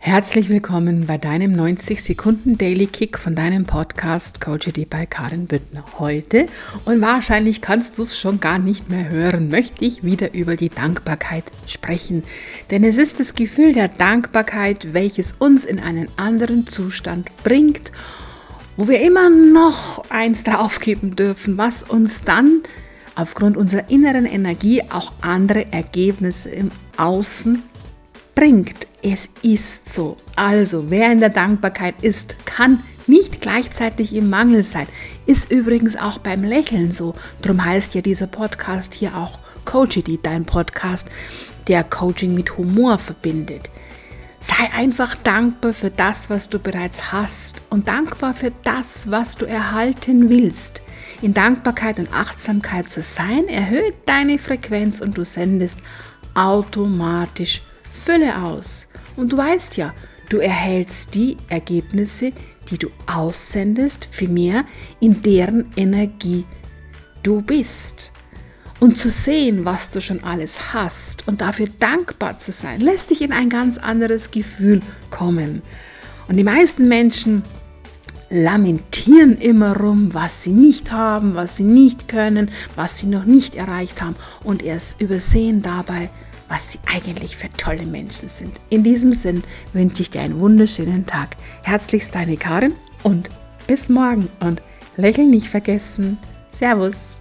Herzlich willkommen bei deinem 90 Sekunden Daily Kick von deinem Podcast Coachity bei Karin Büttner. Heute, und wahrscheinlich kannst du es schon gar nicht mehr hören, möchte ich wieder über die Dankbarkeit sprechen. Denn es ist das Gefühl der Dankbarkeit, welches uns in einen anderen Zustand bringt, wo wir immer noch eins draufgeben dürfen, was uns dann aufgrund unserer inneren Energie auch andere Ergebnisse im Außen bringt. Es ist so. Also, wer in der Dankbarkeit ist, kann nicht gleichzeitig im Mangel sein. Ist übrigens auch beim Lächeln so. Darum heißt ja dieser Podcast hier auch Coachity, dein Podcast, der Coaching mit Humor verbindet. Sei einfach dankbar für das, was du bereits hast und dankbar für das, was du erhalten willst. In Dankbarkeit und Achtsamkeit zu sein, erhöht deine Frequenz und du sendest automatisch Fülle aus. Und du weißt ja, du erhältst die Ergebnisse, die du aussendest, vielmehr in deren Energie du bist. Und zu sehen, was du schon alles hast und dafür dankbar zu sein, lässt dich in ein ganz anderes Gefühl kommen. Und die meisten Menschen lamentieren immer rum, was sie nicht haben, was sie nicht können, was sie noch nicht erreicht haben und erst übersehen dabei, was sie eigentlich für tolle Menschen sind. In diesem Sinn wünsche ich dir einen wunderschönen Tag. Herzlichst deine Karin und bis morgen und lächeln nicht vergessen. Servus.